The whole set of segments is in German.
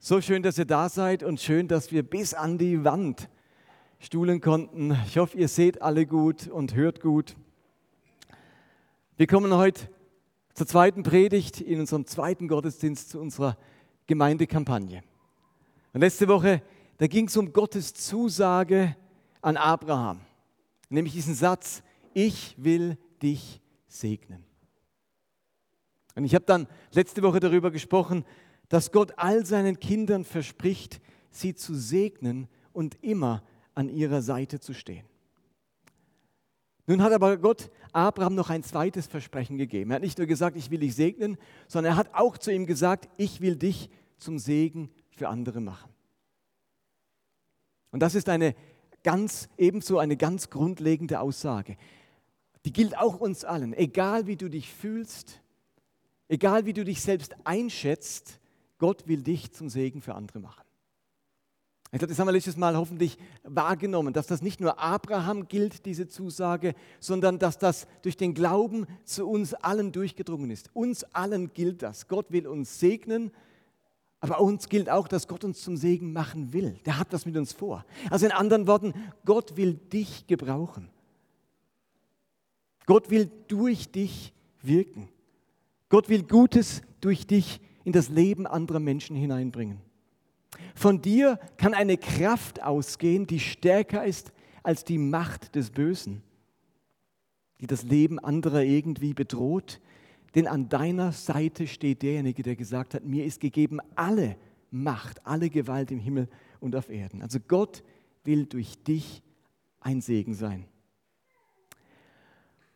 So schön, dass ihr da seid und schön, dass wir bis an die Wand stuhlen konnten. Ich hoffe, ihr seht alle gut und hört gut. Wir kommen heute zur zweiten Predigt in unserem zweiten Gottesdienst zu unserer Gemeindekampagne. Und letzte Woche, da ging es um Gottes Zusage an Abraham, nämlich diesen Satz, ich will dich segnen. Und ich habe dann letzte Woche darüber gesprochen, dass Gott all seinen Kindern verspricht, sie zu segnen und immer an ihrer Seite zu stehen. Nun hat aber Gott Abraham noch ein zweites Versprechen gegeben. Er hat nicht nur gesagt, ich will dich segnen, sondern er hat auch zu ihm gesagt, ich will dich zum Segen für andere machen. Und das ist eine ganz, ebenso eine ganz grundlegende Aussage. Die gilt auch uns allen. Egal wie du dich fühlst, egal wie du dich selbst einschätzt, Gott will dich zum Segen für andere machen. Ich glaube, das haben wir letztes Mal hoffentlich wahrgenommen, dass das nicht nur Abraham gilt, diese Zusage, sondern dass das durch den Glauben zu uns allen durchgedrungen ist. Uns allen gilt das. Gott will uns segnen, aber uns gilt auch, dass Gott uns zum Segen machen will. Der hat das mit uns vor. Also in anderen Worten, Gott will dich gebrauchen. Gott will durch dich wirken. Gott will Gutes durch dich in das Leben anderer Menschen hineinbringen. Von dir kann eine Kraft ausgehen, die stärker ist als die Macht des Bösen, die das Leben anderer irgendwie bedroht. Denn an deiner Seite steht derjenige, der gesagt hat, mir ist gegeben alle Macht, alle Gewalt im Himmel und auf Erden. Also Gott will durch dich ein Segen sein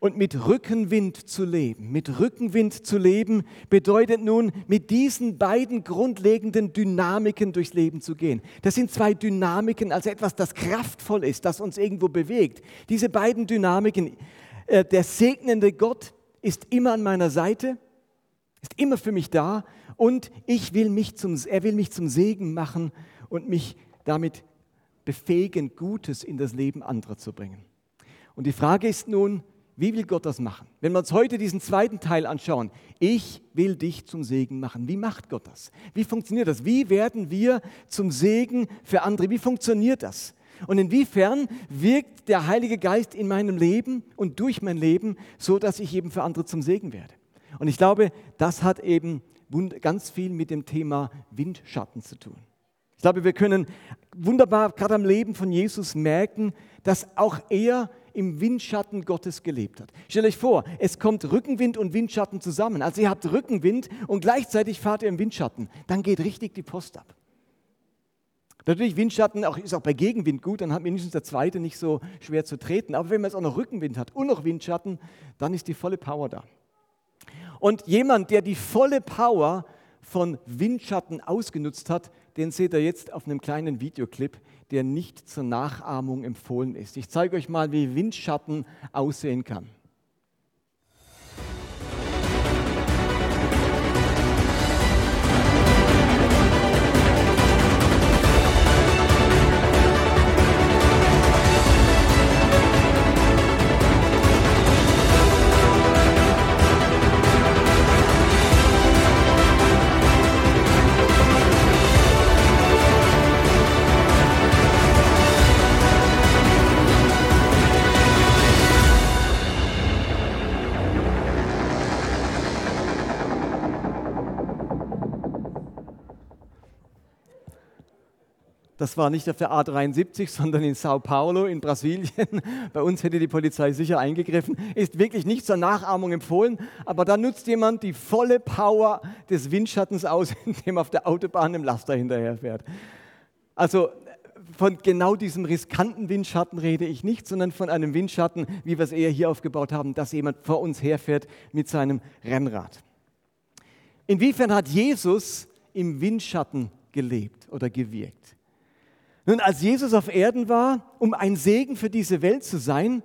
und mit Rückenwind zu leben. Mit Rückenwind zu leben bedeutet nun, mit diesen beiden grundlegenden Dynamiken durchs Leben zu gehen. Das sind zwei Dynamiken, also etwas, das kraftvoll ist, das uns irgendwo bewegt. Diese beiden Dynamiken, äh, der segnende Gott ist immer an meiner Seite, ist immer für mich da und ich will mich zum, er will mich zum Segen machen und mich damit befähigen, Gutes in das Leben anderer zu bringen. Und die Frage ist nun, wie will Gott das machen? Wenn wir uns heute diesen zweiten Teil anschauen, ich will dich zum Segen machen. Wie macht Gott das? Wie funktioniert das? Wie werden wir zum Segen für andere? Wie funktioniert das? Und inwiefern wirkt der Heilige Geist in meinem Leben und durch mein Leben, so dass ich eben für andere zum Segen werde? Und ich glaube, das hat eben ganz viel mit dem Thema Windschatten zu tun. Ich glaube, wir können wunderbar gerade am Leben von Jesus merken, dass auch er im Windschatten Gottes gelebt hat. Stellt euch vor, es kommt Rückenwind und Windschatten zusammen. Also ihr habt Rückenwind und gleichzeitig fahrt ihr im Windschatten. Dann geht richtig die Post ab. Natürlich, Windschatten auch, ist auch bei Gegenwind gut, dann hat mindestens der zweite nicht so schwer zu treten. Aber wenn man jetzt auch noch Rückenwind hat und noch Windschatten, dann ist die volle Power da. Und jemand, der die volle Power von Windschatten ausgenutzt hat, den seht ihr jetzt auf einem kleinen Videoclip, der nicht zur Nachahmung empfohlen ist. Ich zeige euch mal, wie Windschatten aussehen kann. Das war nicht auf der A73, sondern in Sao Paulo in Brasilien. Bei uns hätte die Polizei sicher eingegriffen. Ist wirklich nicht zur Nachahmung empfohlen, aber da nutzt jemand die volle Power des Windschattens aus, indem auf der Autobahn im Laster hinterherfährt. Also von genau diesem riskanten Windschatten rede ich nicht, sondern von einem Windschatten, wie wir es eher hier aufgebaut haben, dass jemand vor uns herfährt mit seinem Rennrad. Inwiefern hat Jesus im Windschatten gelebt oder gewirkt? Nun, als Jesus auf Erden war, um ein Segen für diese Welt zu sein,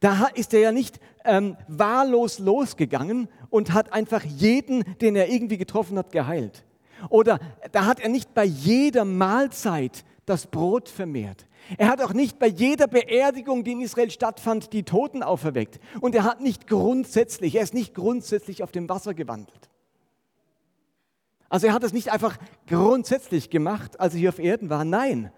da ist er ja nicht ähm, wahllos losgegangen und hat einfach jeden, den er irgendwie getroffen hat, geheilt. Oder da hat er nicht bei jeder Mahlzeit das Brot vermehrt. Er hat auch nicht bei jeder Beerdigung, die in Israel stattfand, die Toten auferweckt. Und er hat nicht grundsätzlich, er ist nicht grundsätzlich auf dem Wasser gewandelt. Also er hat es nicht einfach grundsätzlich gemacht, als er hier auf Erden war. Nein,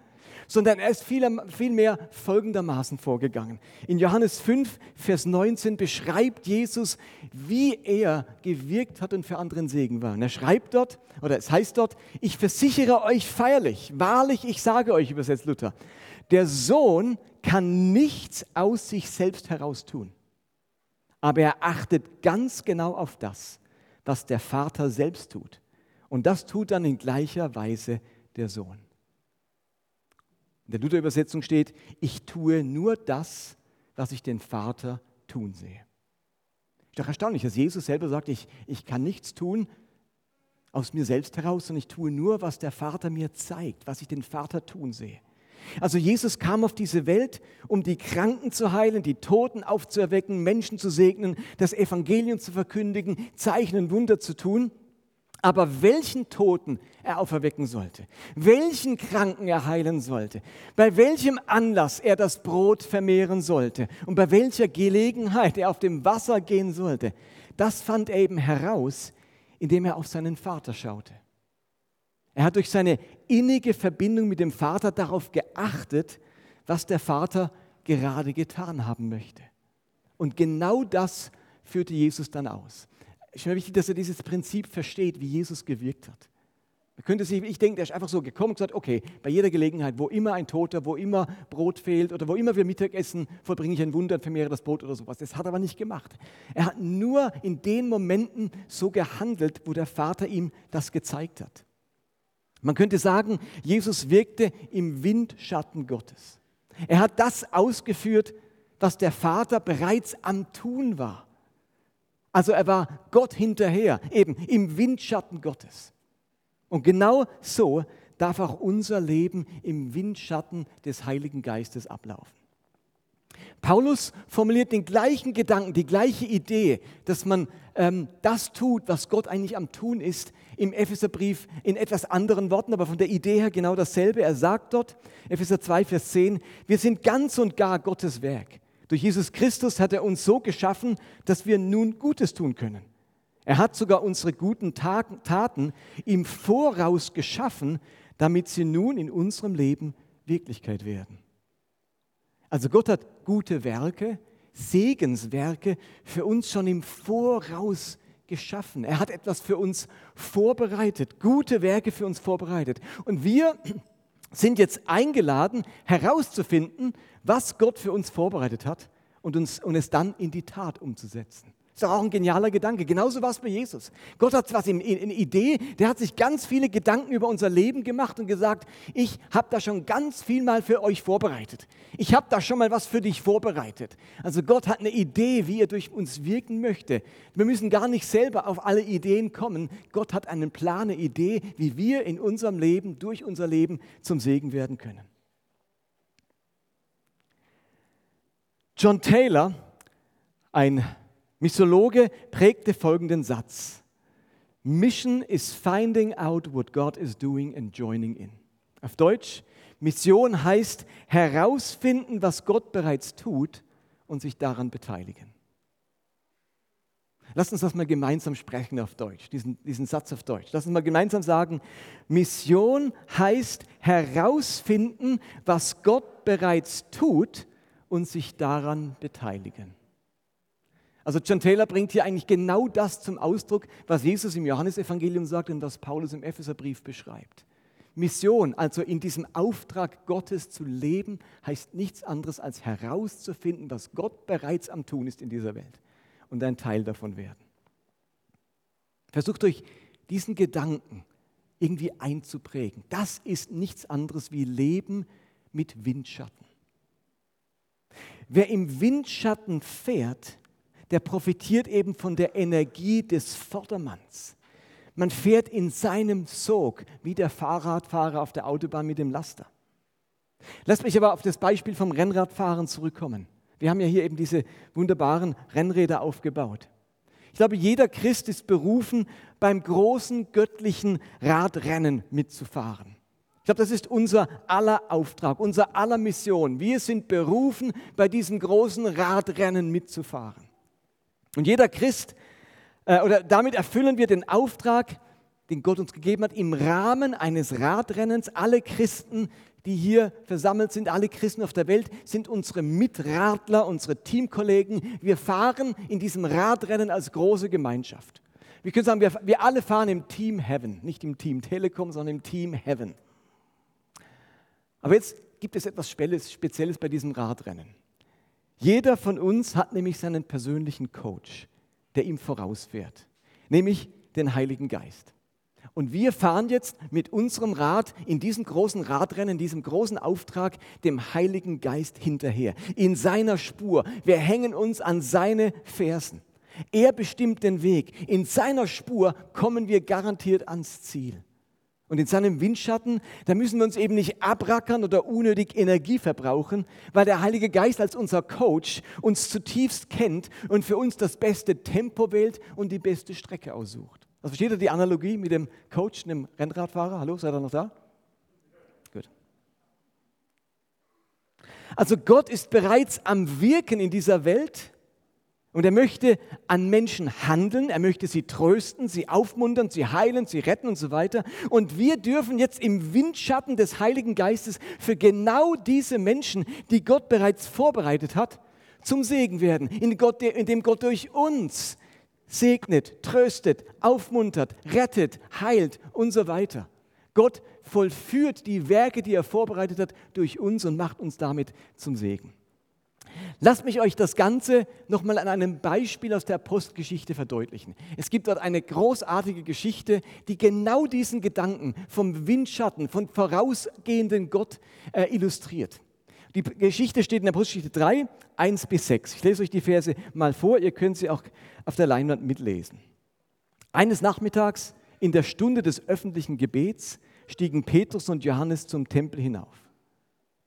sondern er ist vielmehr folgendermaßen vorgegangen. In Johannes 5, Vers 19 beschreibt Jesus, wie er gewirkt hat und für anderen Segen war. Und er schreibt dort, oder es heißt dort, ich versichere euch feierlich, wahrlich, ich sage euch, übersetzt Luther, der Sohn kann nichts aus sich selbst heraus tun. Aber er achtet ganz genau auf das, was der Vater selbst tut. Und das tut dann in gleicher Weise der Sohn. In der Luther-Übersetzung steht, ich tue nur das, was ich den Vater tun sehe. Ist doch erstaunlich, dass Jesus selber sagt, ich, ich kann nichts tun aus mir selbst heraus, sondern ich tue nur, was der Vater mir zeigt, was ich den Vater tun sehe. Also Jesus kam auf diese Welt, um die Kranken zu heilen, die Toten aufzuerwecken, Menschen zu segnen, das Evangelium zu verkündigen, Zeichen und Wunder zu tun aber welchen Toten er auferwecken sollte, welchen Kranken er heilen sollte, bei welchem Anlass er das Brot vermehren sollte und bei welcher Gelegenheit er auf dem Wasser gehen sollte, das fand er eben heraus, indem er auf seinen Vater schaute. Er hat durch seine innige Verbindung mit dem Vater darauf geachtet, was der Vater gerade getan haben möchte. Und genau das führte Jesus dann aus. Es ist mir wichtig, dass er dieses Prinzip versteht, wie Jesus gewirkt hat. Man könnte sich, ich denke, der ist einfach so gekommen und gesagt, okay, bei jeder Gelegenheit, wo immer ein Toter, wo immer Brot fehlt oder wo immer wir Mittag essen, vollbringe ich ein Wunder und vermehre das Brot oder sowas. Das hat er aber nicht gemacht. Er hat nur in den Momenten so gehandelt, wo der Vater ihm das gezeigt hat. Man könnte sagen, Jesus wirkte im Windschatten Gottes. Er hat das ausgeführt, was der Vater bereits am Tun war. Also er war Gott hinterher, eben im Windschatten Gottes. Und genau so darf auch unser Leben im Windschatten des Heiligen Geistes ablaufen. Paulus formuliert den gleichen Gedanken, die gleiche Idee, dass man ähm, das tut, was Gott eigentlich am Tun ist, im Epheserbrief in etwas anderen Worten, aber von der Idee her genau dasselbe. Er sagt dort, Epheser 2, Vers 10, wir sind ganz und gar Gottes Werk. Durch Jesus Christus hat er uns so geschaffen, dass wir nun Gutes tun können. Er hat sogar unsere guten Taten im Voraus geschaffen, damit sie nun in unserem Leben Wirklichkeit werden. Also Gott hat gute Werke, Segenswerke für uns schon im Voraus geschaffen. Er hat etwas für uns vorbereitet, gute Werke für uns vorbereitet. Und wir sind jetzt eingeladen, herauszufinden, was Gott für uns vorbereitet hat und, uns, und es dann in die Tat umzusetzen. Ist doch auch ein genialer Gedanke. Genauso war es bei Jesus. Gott hat was in, in Idee, der hat sich ganz viele Gedanken über unser Leben gemacht und gesagt, ich habe da schon ganz viel mal für euch vorbereitet. Ich habe da schon mal was für dich vorbereitet. Also Gott hat eine Idee, wie er durch uns wirken möchte. Wir müssen gar nicht selber auf alle Ideen kommen. Gott hat einen Plan, eine Idee, wie wir in unserem Leben, durch unser Leben zum Segen werden können. John Taylor, ein Missiologe, prägte folgenden Satz. Mission is finding out what God is doing and joining in. Auf Deutsch, Mission heißt herausfinden, was Gott bereits tut und sich daran beteiligen. Lass uns das mal gemeinsam sprechen auf Deutsch, diesen, diesen Satz auf Deutsch. Lass uns mal gemeinsam sagen, Mission heißt herausfinden, was Gott bereits tut und sich daran beteiligen. Also John Taylor bringt hier eigentlich genau das zum Ausdruck, was Jesus im Johannesevangelium sagt und was Paulus im Epheserbrief beschreibt. Mission, also in diesem Auftrag Gottes zu leben, heißt nichts anderes als herauszufinden, was Gott bereits am Tun ist in dieser Welt und ein Teil davon werden. Versucht euch diesen Gedanken irgendwie einzuprägen. Das ist nichts anderes wie Leben mit Windschatten. Wer im Windschatten fährt, der profitiert eben von der Energie des Vordermanns. Man fährt in seinem Sog wie der Fahrradfahrer auf der Autobahn mit dem Laster. Lasst mich aber auf das Beispiel vom Rennradfahren zurückkommen. Wir haben ja hier eben diese wunderbaren Rennräder aufgebaut. Ich glaube, jeder Christ ist berufen, beim großen göttlichen Radrennen mitzufahren. Ich glaube, das ist unser aller Auftrag, unser aller Mission. Wir sind berufen, bei diesem großen Radrennen mitzufahren. Und jeder Christ, äh, oder damit erfüllen wir den Auftrag, den Gott uns gegeben hat, im Rahmen eines Radrennens. Alle Christen, die hier versammelt sind, alle Christen auf der Welt, sind unsere Mitradler, unsere Teamkollegen. Wir fahren in diesem Radrennen als große Gemeinschaft. Wir können sagen, wir, wir alle fahren im Team Heaven, nicht im Team Telekom, sondern im Team Heaven. Aber jetzt gibt es etwas Spezielles bei diesem Radrennen. Jeder von uns hat nämlich seinen persönlichen Coach, der ihm vorausfährt, nämlich den Heiligen Geist. Und wir fahren jetzt mit unserem Rad in diesem großen Radrennen, in diesem großen Auftrag dem Heiligen Geist hinterher, in seiner Spur. Wir hängen uns an seine Fersen. Er bestimmt den Weg. In seiner Spur kommen wir garantiert ans Ziel. Und in seinem Windschatten, da müssen wir uns eben nicht abrackern oder unnötig Energie verbrauchen, weil der Heilige Geist als unser Coach uns zutiefst kennt und für uns das beste Tempo wählt und die beste Strecke aussucht. Also versteht ihr die Analogie mit dem Coach, dem Rennradfahrer? Hallo, seid ihr noch da? Gut. Also Gott ist bereits am Wirken in dieser Welt und er möchte an Menschen handeln, er möchte sie trösten, sie aufmuntern, sie heilen, sie retten und so weiter. Und wir dürfen jetzt im Windschatten des Heiligen Geistes für genau diese Menschen, die Gott bereits vorbereitet hat, zum Segen werden, indem Gott durch uns segnet, tröstet, aufmuntert, rettet, heilt und so weiter. Gott vollführt die Werke, die er vorbereitet hat, durch uns und macht uns damit zum Segen. Lasst mich euch das Ganze nochmal an einem Beispiel aus der Postgeschichte verdeutlichen. Es gibt dort eine großartige Geschichte, die genau diesen Gedanken vom Windschatten, von vorausgehenden Gott äh, illustriert. Die Geschichte steht in der Postgeschichte 3, 1 bis 6. Ich lese euch die Verse mal vor, ihr könnt sie auch auf der Leinwand mitlesen. Eines Nachmittags in der Stunde des öffentlichen Gebets stiegen Petrus und Johannes zum Tempel hinauf.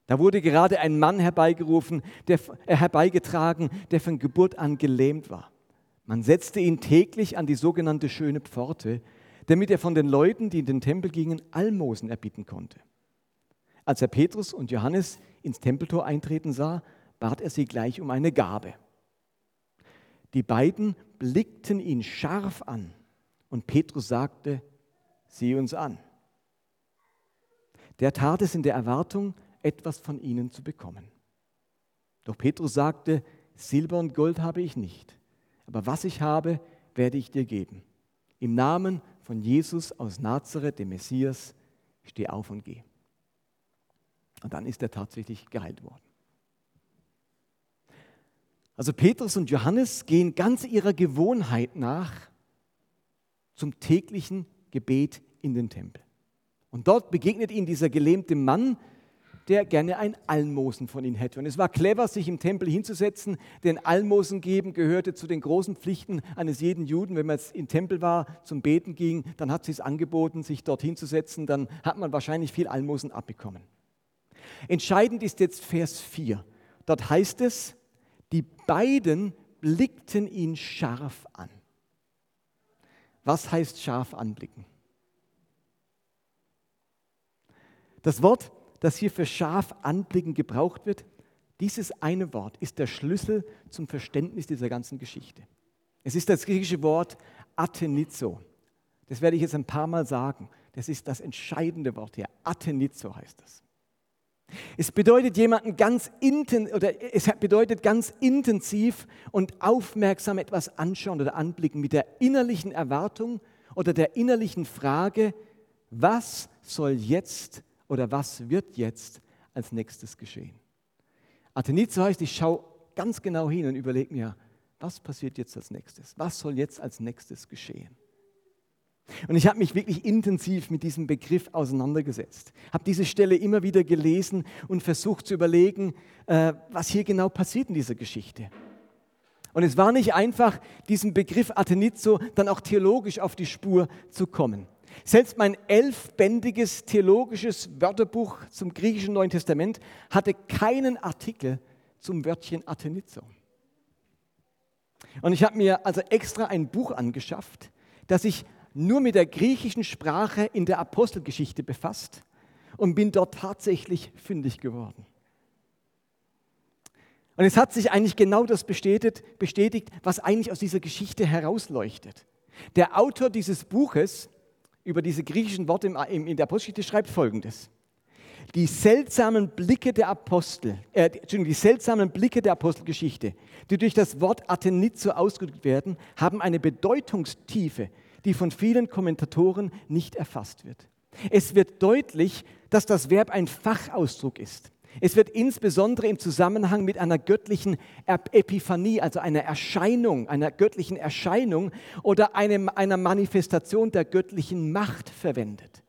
Da wurde gerade ein Mann herbeigerufen, der, äh, herbeigetragen, der von Geburt an gelähmt war. Man setzte ihn täglich an die sogenannte schöne Pforte, damit er von den Leuten, die in den Tempel gingen, Almosen erbitten konnte. Als er Petrus und Johannes ins Tempeltor eintreten sah, bat er sie gleich um eine Gabe. Die beiden blickten ihn scharf an und Petrus sagte, sieh uns an. Der tat es in der Erwartung, etwas von ihnen zu bekommen. Doch Petrus sagte, Silber und Gold habe ich nicht, aber was ich habe, werde ich dir geben. Im Namen von Jesus aus Nazareth, dem Messias, steh auf und geh. Und dann ist er tatsächlich geheilt worden. Also Petrus und Johannes gehen ganz ihrer Gewohnheit nach zum täglichen Gebet in den Tempel. Und dort begegnet ihnen dieser gelähmte Mann, der gerne ein Almosen von ihnen hätte. Und es war clever, sich im Tempel hinzusetzen, denn Almosen geben gehörte zu den großen Pflichten eines jeden Juden. Wenn man jetzt im Tempel war, zum Beten ging, dann hat sie es angeboten, sich dort hinzusetzen, dann hat man wahrscheinlich viel Almosen abbekommen. Entscheidend ist jetzt Vers 4. Dort heißt es, die beiden blickten ihn scharf an. Was heißt scharf anblicken? Das Wort, das hier für scharf anblicken gebraucht wird, dieses eine Wort ist der Schlüssel zum Verständnis dieser ganzen Geschichte. Es ist das griechische Wort Athenizo. Das werde ich jetzt ein paar Mal sagen. Das ist das entscheidende Wort hier. Athenizo heißt das. Es bedeutet jemanden ganz inten, oder es bedeutet ganz intensiv und aufmerksam etwas anschauen oder anblicken mit der innerlichen Erwartung oder der innerlichen Frage, was soll jetzt oder was wird jetzt als nächstes geschehen? Athenizo heißt, ich schaue ganz genau hin und überlege mir, was passiert jetzt als nächstes? Was soll jetzt als nächstes geschehen? Und ich habe mich wirklich intensiv mit diesem Begriff auseinandergesetzt, habe diese Stelle immer wieder gelesen und versucht zu überlegen, äh, was hier genau passiert in dieser Geschichte. Und es war nicht einfach, diesem Begriff Athenizo dann auch theologisch auf die Spur zu kommen. Selbst mein elfbändiges theologisches Wörterbuch zum griechischen Neuen Testament hatte keinen Artikel zum Wörtchen Athenizo. Und ich habe mir also extra ein Buch angeschafft, das sich nur mit der griechischen Sprache in der Apostelgeschichte befasst und bin dort tatsächlich fündig geworden. Und es hat sich eigentlich genau das bestätigt, bestätigt, was eigentlich aus dieser Geschichte herausleuchtet. Der Autor dieses Buches über diese griechischen Worte in der Apostelgeschichte schreibt folgendes. Die seltsamen Blicke der Apostel, äh, die seltsamen Blicke der Apostelgeschichte, die durch das Wort Athenizo ausgedrückt werden, haben eine Bedeutungstiefe, die von vielen Kommentatoren nicht erfasst wird. Es wird deutlich, dass das Verb ein Fachausdruck ist. Es wird insbesondere im Zusammenhang mit einer göttlichen Epiphanie, also einer Erscheinung, einer göttlichen Erscheinung oder einem, einer Manifestation der göttlichen Macht verwendet.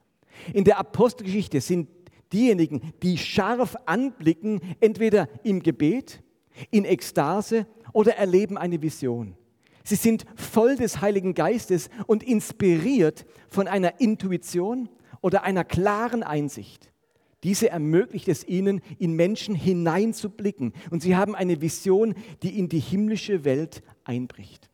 In der Apostelgeschichte sind diejenigen, die scharf anblicken, entweder im Gebet, in Ekstase oder erleben eine Vision. Sie sind voll des Heiligen Geistes und inspiriert von einer Intuition oder einer klaren Einsicht. Diese ermöglicht es ihnen, in Menschen hineinzublicken. Und sie haben eine Vision, die in die himmlische Welt einbricht.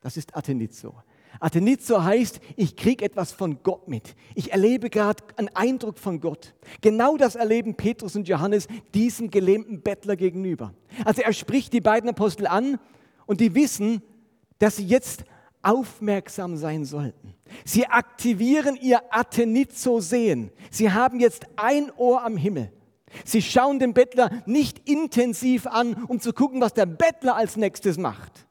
Das ist Athenizo. Athenizo heißt, ich kriege etwas von Gott mit. Ich erlebe gerade einen Eindruck von Gott. Genau das erleben Petrus und Johannes diesem gelähmten Bettler gegenüber. Also er spricht die beiden Apostel an und die wissen, dass sie jetzt aufmerksam sein sollten. Sie aktivieren ihr Athenizo-Sehen. Sie haben jetzt ein Ohr am Himmel. Sie schauen den Bettler nicht intensiv an, um zu gucken, was der Bettler als nächstes macht.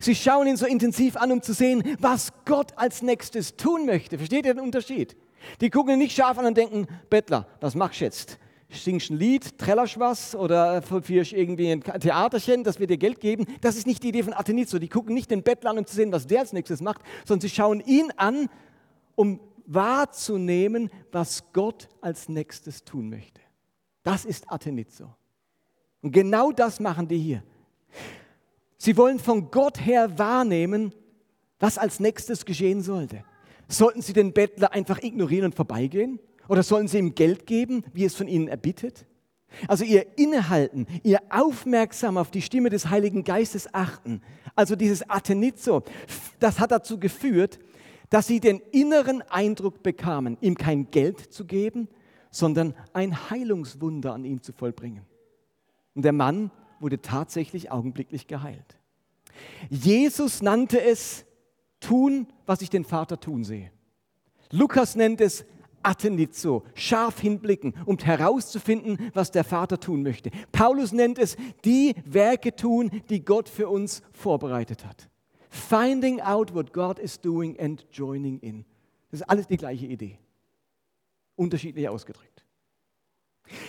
Sie schauen ihn so intensiv an, um zu sehen, was Gott als nächstes tun möchte. Versteht ihr den Unterschied? Die gucken ihn nicht scharf an und denken, Bettler, was machst du jetzt? Singst ein Lied, trällerst was oder führst irgendwie ein Theaterchen, dass wir dir Geld geben. Das ist nicht die Idee von Athenizo. Die gucken nicht den Bettler an, um zu sehen, was der als nächstes macht, sondern sie schauen ihn an, um wahrzunehmen, was Gott als nächstes tun möchte. Das ist Athenizo. Und genau das machen die hier. Sie wollen von Gott her wahrnehmen, was als nächstes geschehen sollte. Sollten sie den Bettler einfach ignorieren und vorbeigehen? Oder sollen sie ihm Geld geben, wie es von ihnen erbittet? Also ihr Innehalten, ihr aufmerksam auf die Stimme des Heiligen Geistes achten, also dieses Athenizo, das hat dazu geführt, dass sie den inneren Eindruck bekamen, ihm kein Geld zu geben, sondern ein Heilungswunder an ihm zu vollbringen. Und der Mann wurde tatsächlich augenblicklich geheilt. Jesus nannte es tun, was ich den Vater tun sehe. Lukas nennt es Athenizo, scharf hinblicken, um herauszufinden, was der Vater tun möchte. Paulus nennt es die Werke tun, die Gott für uns vorbereitet hat. Finding out what God is doing and joining in. Das ist alles die gleiche Idee. Unterschiedlich ausgedrückt.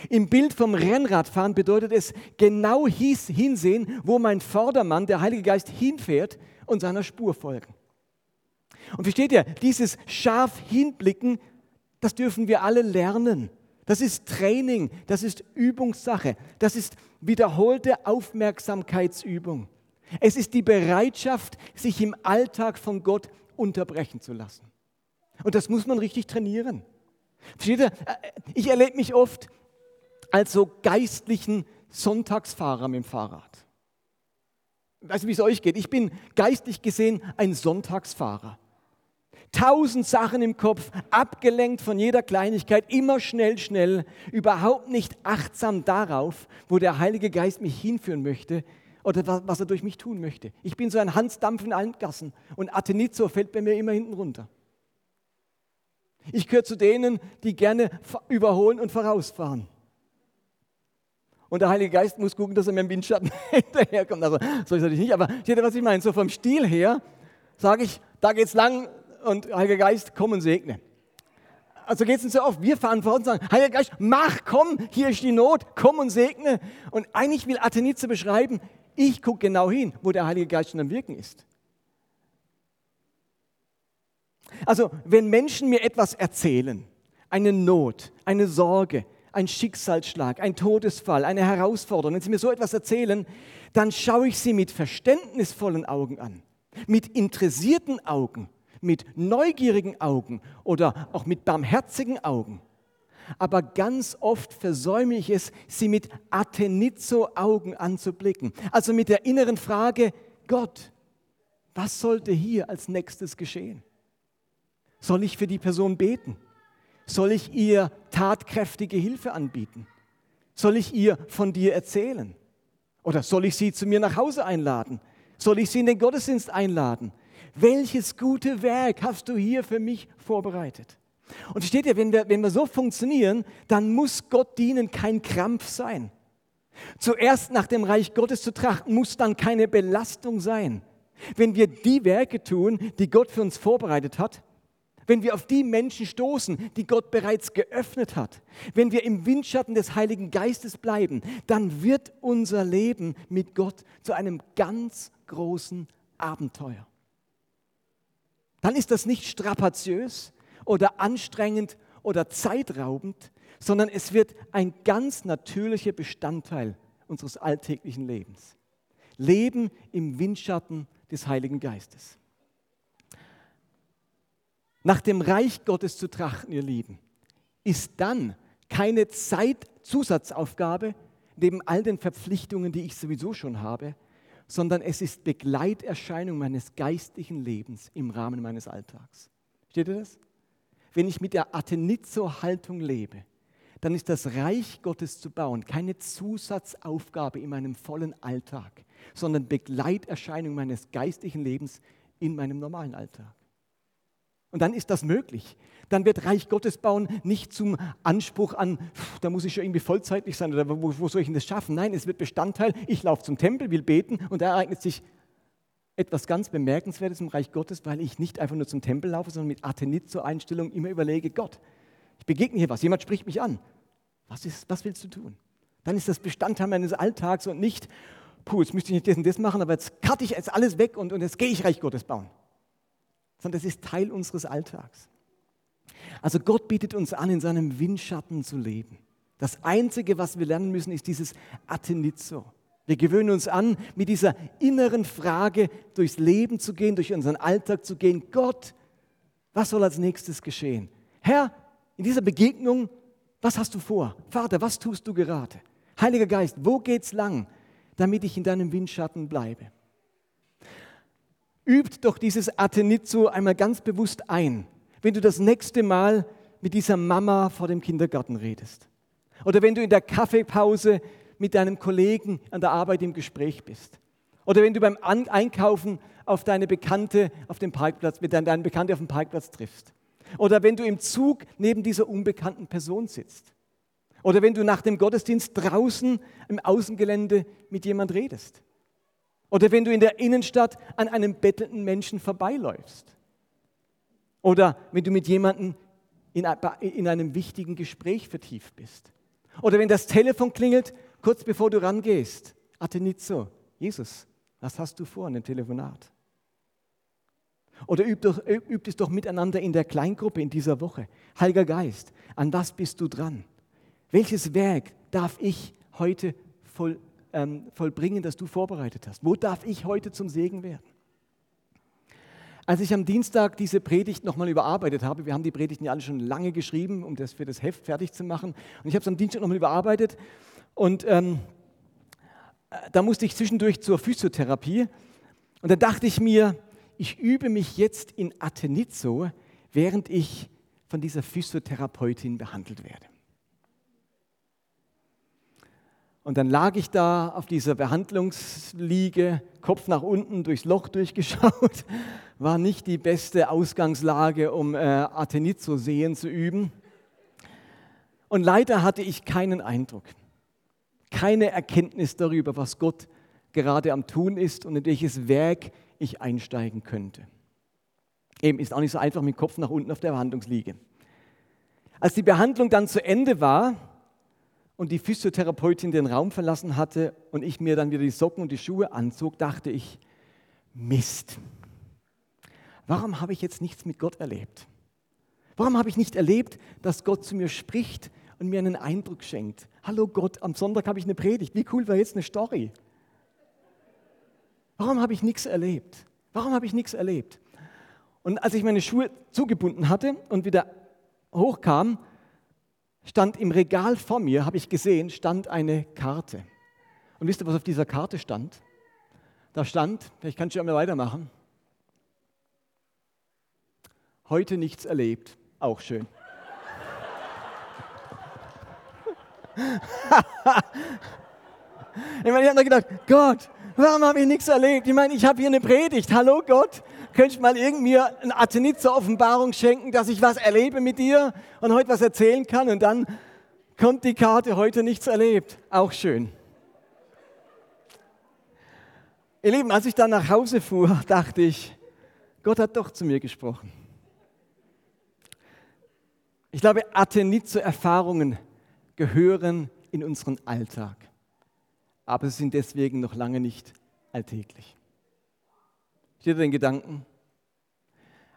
Im Bild vom Rennradfahren bedeutet es genau hinsehen, wo mein Vordermann, der Heilige Geist, hinfährt und seiner Spur folgen. Und versteht ihr, dieses scharf hinblicken das dürfen wir alle lernen. Das ist Training, das ist Übungssache, das ist wiederholte Aufmerksamkeitsübung. Es ist die Bereitschaft, sich im Alltag von Gott unterbrechen zu lassen. Und das muss man richtig trainieren. Ich erlebe mich oft als so geistlichen Sonntagsfahrer mit dem Fahrrad. Ich weiß nicht, wie es euch geht. Ich bin geistlich gesehen ein Sonntagsfahrer tausend Sachen im Kopf, abgelenkt von jeder Kleinigkeit, immer schnell, schnell, überhaupt nicht achtsam darauf, wo der Heilige Geist mich hinführen möchte oder was er durch mich tun möchte. Ich bin so ein Hansdampf in allen Gassen und Athenizo fällt bei mir immer hinten runter. Ich gehöre zu denen, die gerne überholen und vorausfahren. Und der Heilige Geist muss gucken, dass er mir im Windschatten hinterherkommt. Also, so ist natürlich nicht, aber seht ihr, was ich meine? So vom Stil her sage ich, da geht's lang, und Heiliger Geist, komm und segne. Also geht es uns so oft, wir fahren vor und sagen, Heiliger Geist, mach, komm, hier ist die Not, komm und segne. Und eigentlich will Athenize beschreiben, ich gucke genau hin, wo der Heilige Geist schon am Wirken ist. Also, wenn Menschen mir etwas erzählen, eine Not, eine Sorge, ein Schicksalsschlag, ein Todesfall, eine Herausforderung, wenn sie mir so etwas erzählen, dann schaue ich sie mit verständnisvollen Augen an, mit interessierten Augen mit neugierigen Augen oder auch mit barmherzigen Augen. Aber ganz oft versäume ich es, sie mit Athenizo-Augen anzublicken. Also mit der inneren Frage, Gott, was sollte hier als nächstes geschehen? Soll ich für die Person beten? Soll ich ihr tatkräftige Hilfe anbieten? Soll ich ihr von dir erzählen? Oder soll ich sie zu mir nach Hause einladen? Soll ich sie in den Gottesdienst einladen? Welches gute Werk hast du hier für mich vorbereitet? Und steht ihr, wenn wir, wenn wir so funktionieren, dann muss Gott dienen kein Krampf sein. Zuerst nach dem Reich Gottes zu trachten, muss dann keine Belastung sein. Wenn wir die Werke tun, die Gott für uns vorbereitet hat, wenn wir auf die Menschen stoßen, die Gott bereits geöffnet hat, wenn wir im Windschatten des Heiligen Geistes bleiben, dann wird unser Leben mit Gott zu einem ganz großen Abenteuer. Dann ist das nicht strapaziös oder anstrengend oder zeitraubend, sondern es wird ein ganz natürlicher Bestandteil unseres alltäglichen Lebens. Leben im Windschatten des Heiligen Geistes. Nach dem Reich Gottes zu trachten, ihr Lieben, ist dann keine Zeitzusatzaufgabe neben all den Verpflichtungen, die ich sowieso schon habe, sondern es ist Begleiterscheinung meines geistlichen Lebens im Rahmen meines Alltags. Steht ihr das? Wenn ich mit der Athenizo-Haltung lebe, dann ist das Reich Gottes zu bauen keine Zusatzaufgabe in meinem vollen Alltag, sondern Begleiterscheinung meines geistlichen Lebens in meinem normalen Alltag. Und dann ist das möglich. Dann wird Reich Gottes bauen nicht zum Anspruch an, da muss ich schon irgendwie vollzeitlich sein oder wo, wo soll ich denn das schaffen? Nein, es wird Bestandteil, ich laufe zum Tempel, will beten und da ereignet sich etwas ganz Bemerkenswertes im Reich Gottes, weil ich nicht einfach nur zum Tempel laufe, sondern mit Athenit-Einstellung immer überlege, Gott, ich begegne hier was, jemand spricht mich an. Was, ist, was willst du tun? Dann ist das Bestandteil meines Alltags und nicht, puh, jetzt müsste ich nicht das und das machen, aber jetzt cutte ich jetzt alles weg und, und jetzt gehe ich Reich Gottes bauen. Sondern das ist Teil unseres Alltags. Also Gott bietet uns an, in seinem Windschatten zu leben. Das Einzige, was wir lernen müssen, ist dieses Atenizo. Wir gewöhnen uns an, mit dieser inneren Frage durchs Leben zu gehen, durch unseren Alltag zu gehen. Gott, was soll als nächstes geschehen? Herr, in dieser Begegnung was hast du vor? Vater, was tust du gerade? Heiliger Geist, wo geht's lang, damit ich in deinem Windschatten bleibe? Übt doch dieses Atenizo einmal ganz bewusst ein, wenn du das nächste Mal mit dieser Mama vor dem Kindergarten redest. Oder wenn du in der Kaffeepause mit deinem Kollegen an der Arbeit im Gespräch bist. Oder wenn du beim Einkaufen auf deine Bekannte auf dem Parkplatz, mit deinen Bekannte auf dem Parkplatz triffst. Oder wenn du im Zug neben dieser unbekannten Person sitzt. Oder wenn du nach dem Gottesdienst draußen im Außengelände mit jemand redest. Oder wenn du in der Innenstadt an einem bettelnden Menschen vorbeiläufst. Oder wenn du mit jemandem in einem wichtigen Gespräch vertieft bist. Oder wenn das Telefon klingelt, kurz bevor du rangehst. Atenizo, Jesus, was hast du vor in dem Telefonat? Oder übt, doch, übt es doch miteinander in der Kleingruppe in dieser Woche. Heiliger Geist, an was bist du dran? Welches Werk darf ich heute voll, ähm, vollbringen, das du vorbereitet hast? Wo darf ich heute zum Segen werden? Als ich am Dienstag diese Predigt nochmal überarbeitet habe, wir haben die Predigten ja alle schon lange geschrieben, um das für das Heft fertig zu machen, und ich habe es am Dienstag nochmal überarbeitet und ähm, äh, da musste ich zwischendurch zur Physiotherapie und da dachte ich mir, ich übe mich jetzt in Atenizo, während ich von dieser Physiotherapeutin behandelt werde. Und dann lag ich da auf dieser Behandlungsliege, Kopf nach unten, durchs Loch durchgeschaut. War nicht die beste Ausgangslage, um äh, Atenizo sehen zu üben. Und leider hatte ich keinen Eindruck, keine Erkenntnis darüber, was Gott gerade am Tun ist und in welches Werk ich einsteigen könnte. Eben ist auch nicht so einfach mit dem Kopf nach unten auf der Behandlungsliege. Als die Behandlung dann zu Ende war und die Physiotherapeutin den Raum verlassen hatte und ich mir dann wieder die Socken und die Schuhe anzog, dachte ich, Mist, warum habe ich jetzt nichts mit Gott erlebt? Warum habe ich nicht erlebt, dass Gott zu mir spricht und mir einen Eindruck schenkt? Hallo Gott, am Sonntag habe ich eine Predigt. Wie cool war jetzt eine Story? Warum habe ich nichts erlebt? Warum habe ich nichts erlebt? Und als ich meine Schuhe zugebunden hatte und wieder hochkam, stand im Regal vor mir, habe ich gesehen, stand eine Karte. Und wisst ihr, was auf dieser Karte stand? Da stand, ich kann schon einmal weitermachen, heute nichts erlebt, auch schön. ich meine, ich habe mir gedacht, Gott, Warum habe ich nichts erlebt? Ich meine, ich habe hier eine Predigt. Hallo Gott, könntest du mal irgendwie eine Athenitzer-Offenbarung schenken, dass ich was erlebe mit dir und heute was erzählen kann und dann kommt die Karte, heute nichts erlebt. Auch schön. Ihr Lieben, als ich dann nach Hause fuhr, dachte ich, Gott hat doch zu mir gesprochen. Ich glaube, Athenitzer-Erfahrungen gehören in unseren Alltag, aber sie sind deswegen noch lange nicht alltäglich. Steht den Gedanken?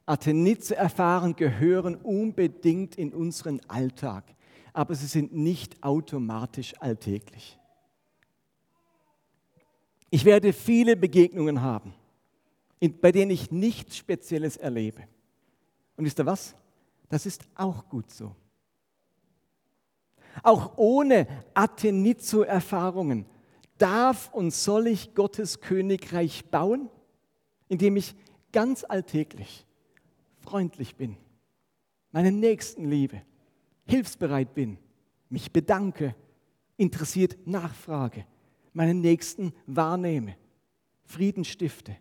Athenitzer-Erfahrungen gehören unbedingt in unseren Alltag, aber sie sind nicht automatisch alltäglich. Ich werde viele Begegnungen haben, bei denen ich nichts Spezielles erlebe. Und wisst ihr was? Das ist auch gut so. Auch ohne Athenizo-Erfahrungen darf und soll ich Gottes Königreich bauen, indem ich ganz alltäglich freundlich bin, meinen Nächsten liebe, hilfsbereit bin, mich bedanke, interessiert nachfrage, meinen Nächsten wahrnehme, Frieden stifte,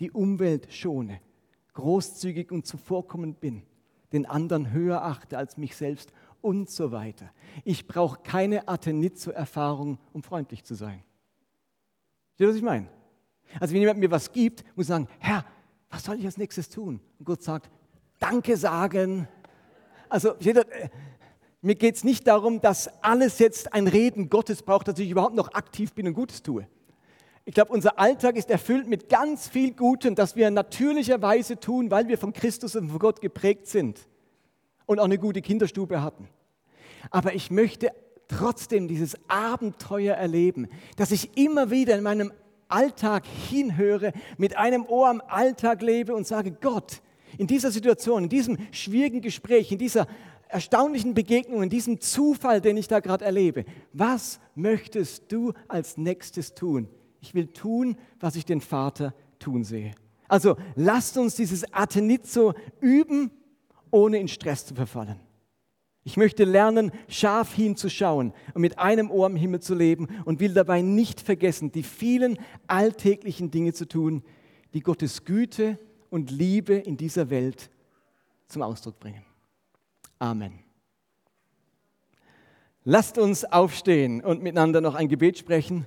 die Umwelt schone, großzügig und zuvorkommend bin, den anderen höher achte als mich selbst und so weiter. Ich brauche keine Athenitzo-Erfahrung, um freundlich zu sein. Seht ihr, was ich meine? Also wenn jemand mir was gibt, muss ich sagen, Herr, was soll ich als nächstes tun? Und Gott sagt, Danke sagen. Also ihr, mir geht es nicht darum, dass alles jetzt ein Reden Gottes braucht, dass ich überhaupt noch aktiv bin und Gutes tue. Ich glaube, unser Alltag ist erfüllt mit ganz viel Gutem, das wir natürlicherweise tun, weil wir von Christus und von Gott geprägt sind und auch eine gute Kinderstube hatten. Aber ich möchte trotzdem dieses Abenteuer erleben, dass ich immer wieder in meinem Alltag hinhöre, mit einem Ohr am Alltag lebe und sage, Gott, in dieser Situation, in diesem schwierigen Gespräch, in dieser erstaunlichen Begegnung, in diesem Zufall, den ich da gerade erlebe, was möchtest du als nächstes tun? Ich will tun, was ich den Vater tun sehe. Also lasst uns dieses Atenizo üben ohne in Stress zu verfallen. Ich möchte lernen, scharf hinzuschauen und mit einem Ohr im Himmel zu leben und will dabei nicht vergessen, die vielen alltäglichen Dinge zu tun, die Gottes Güte und Liebe in dieser Welt zum Ausdruck bringen. Amen. Lasst uns aufstehen und miteinander noch ein Gebet sprechen.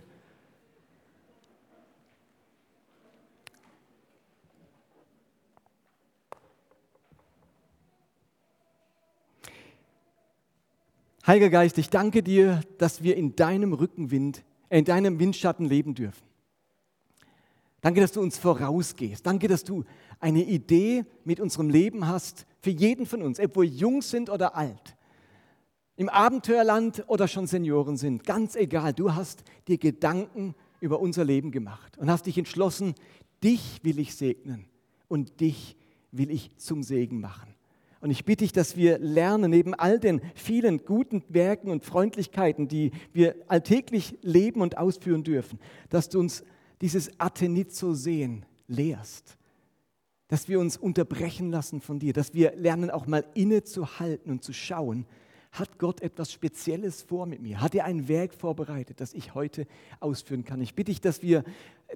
Heiliger Geist, ich danke dir, dass wir in deinem Rückenwind, äh, in deinem Windschatten leben dürfen. Danke, dass du uns vorausgehst. Danke, dass du eine Idee mit unserem Leben hast für jeden von uns, ob wir jung sind oder alt, im Abenteuerland oder schon Senioren sind. Ganz egal, du hast dir Gedanken über unser Leben gemacht und hast dich entschlossen, dich will ich segnen und dich will ich zum Segen machen. Und ich bitte dich, dass wir lernen, neben all den vielen guten Werken und Freundlichkeiten, die wir alltäglich leben und ausführen dürfen, dass du uns dieses Atenizo sehen lehrst. Dass wir uns unterbrechen lassen von dir, dass wir lernen, auch mal innezuhalten und zu schauen, hat Gott etwas Spezielles vor mit mir? Hat er ein Werk vorbereitet, das ich heute ausführen kann? Ich bitte dich, dass wir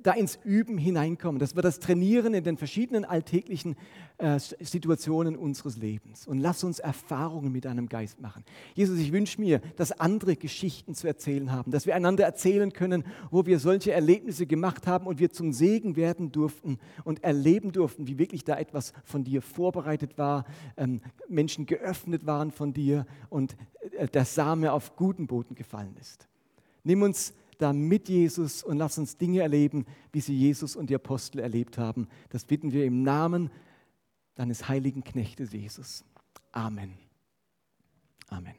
da ins Üben hineinkommen, dass wir das trainieren in den verschiedenen alltäglichen äh, Situationen unseres Lebens. Und lass uns Erfahrungen mit deinem Geist machen. Jesus, ich wünsche mir, dass andere Geschichten zu erzählen haben, dass wir einander erzählen können, wo wir solche Erlebnisse gemacht haben und wir zum Segen werden durften und erleben durften, wie wirklich da etwas von dir vorbereitet war, ähm, Menschen geöffnet waren von dir und äh, der Same auf guten Boden gefallen ist. Nimm uns da mit Jesus und lass uns Dinge erleben, wie sie Jesus und die Apostel erlebt haben. Das bitten wir im Namen deines heiligen Knechtes Jesus. Amen. Amen.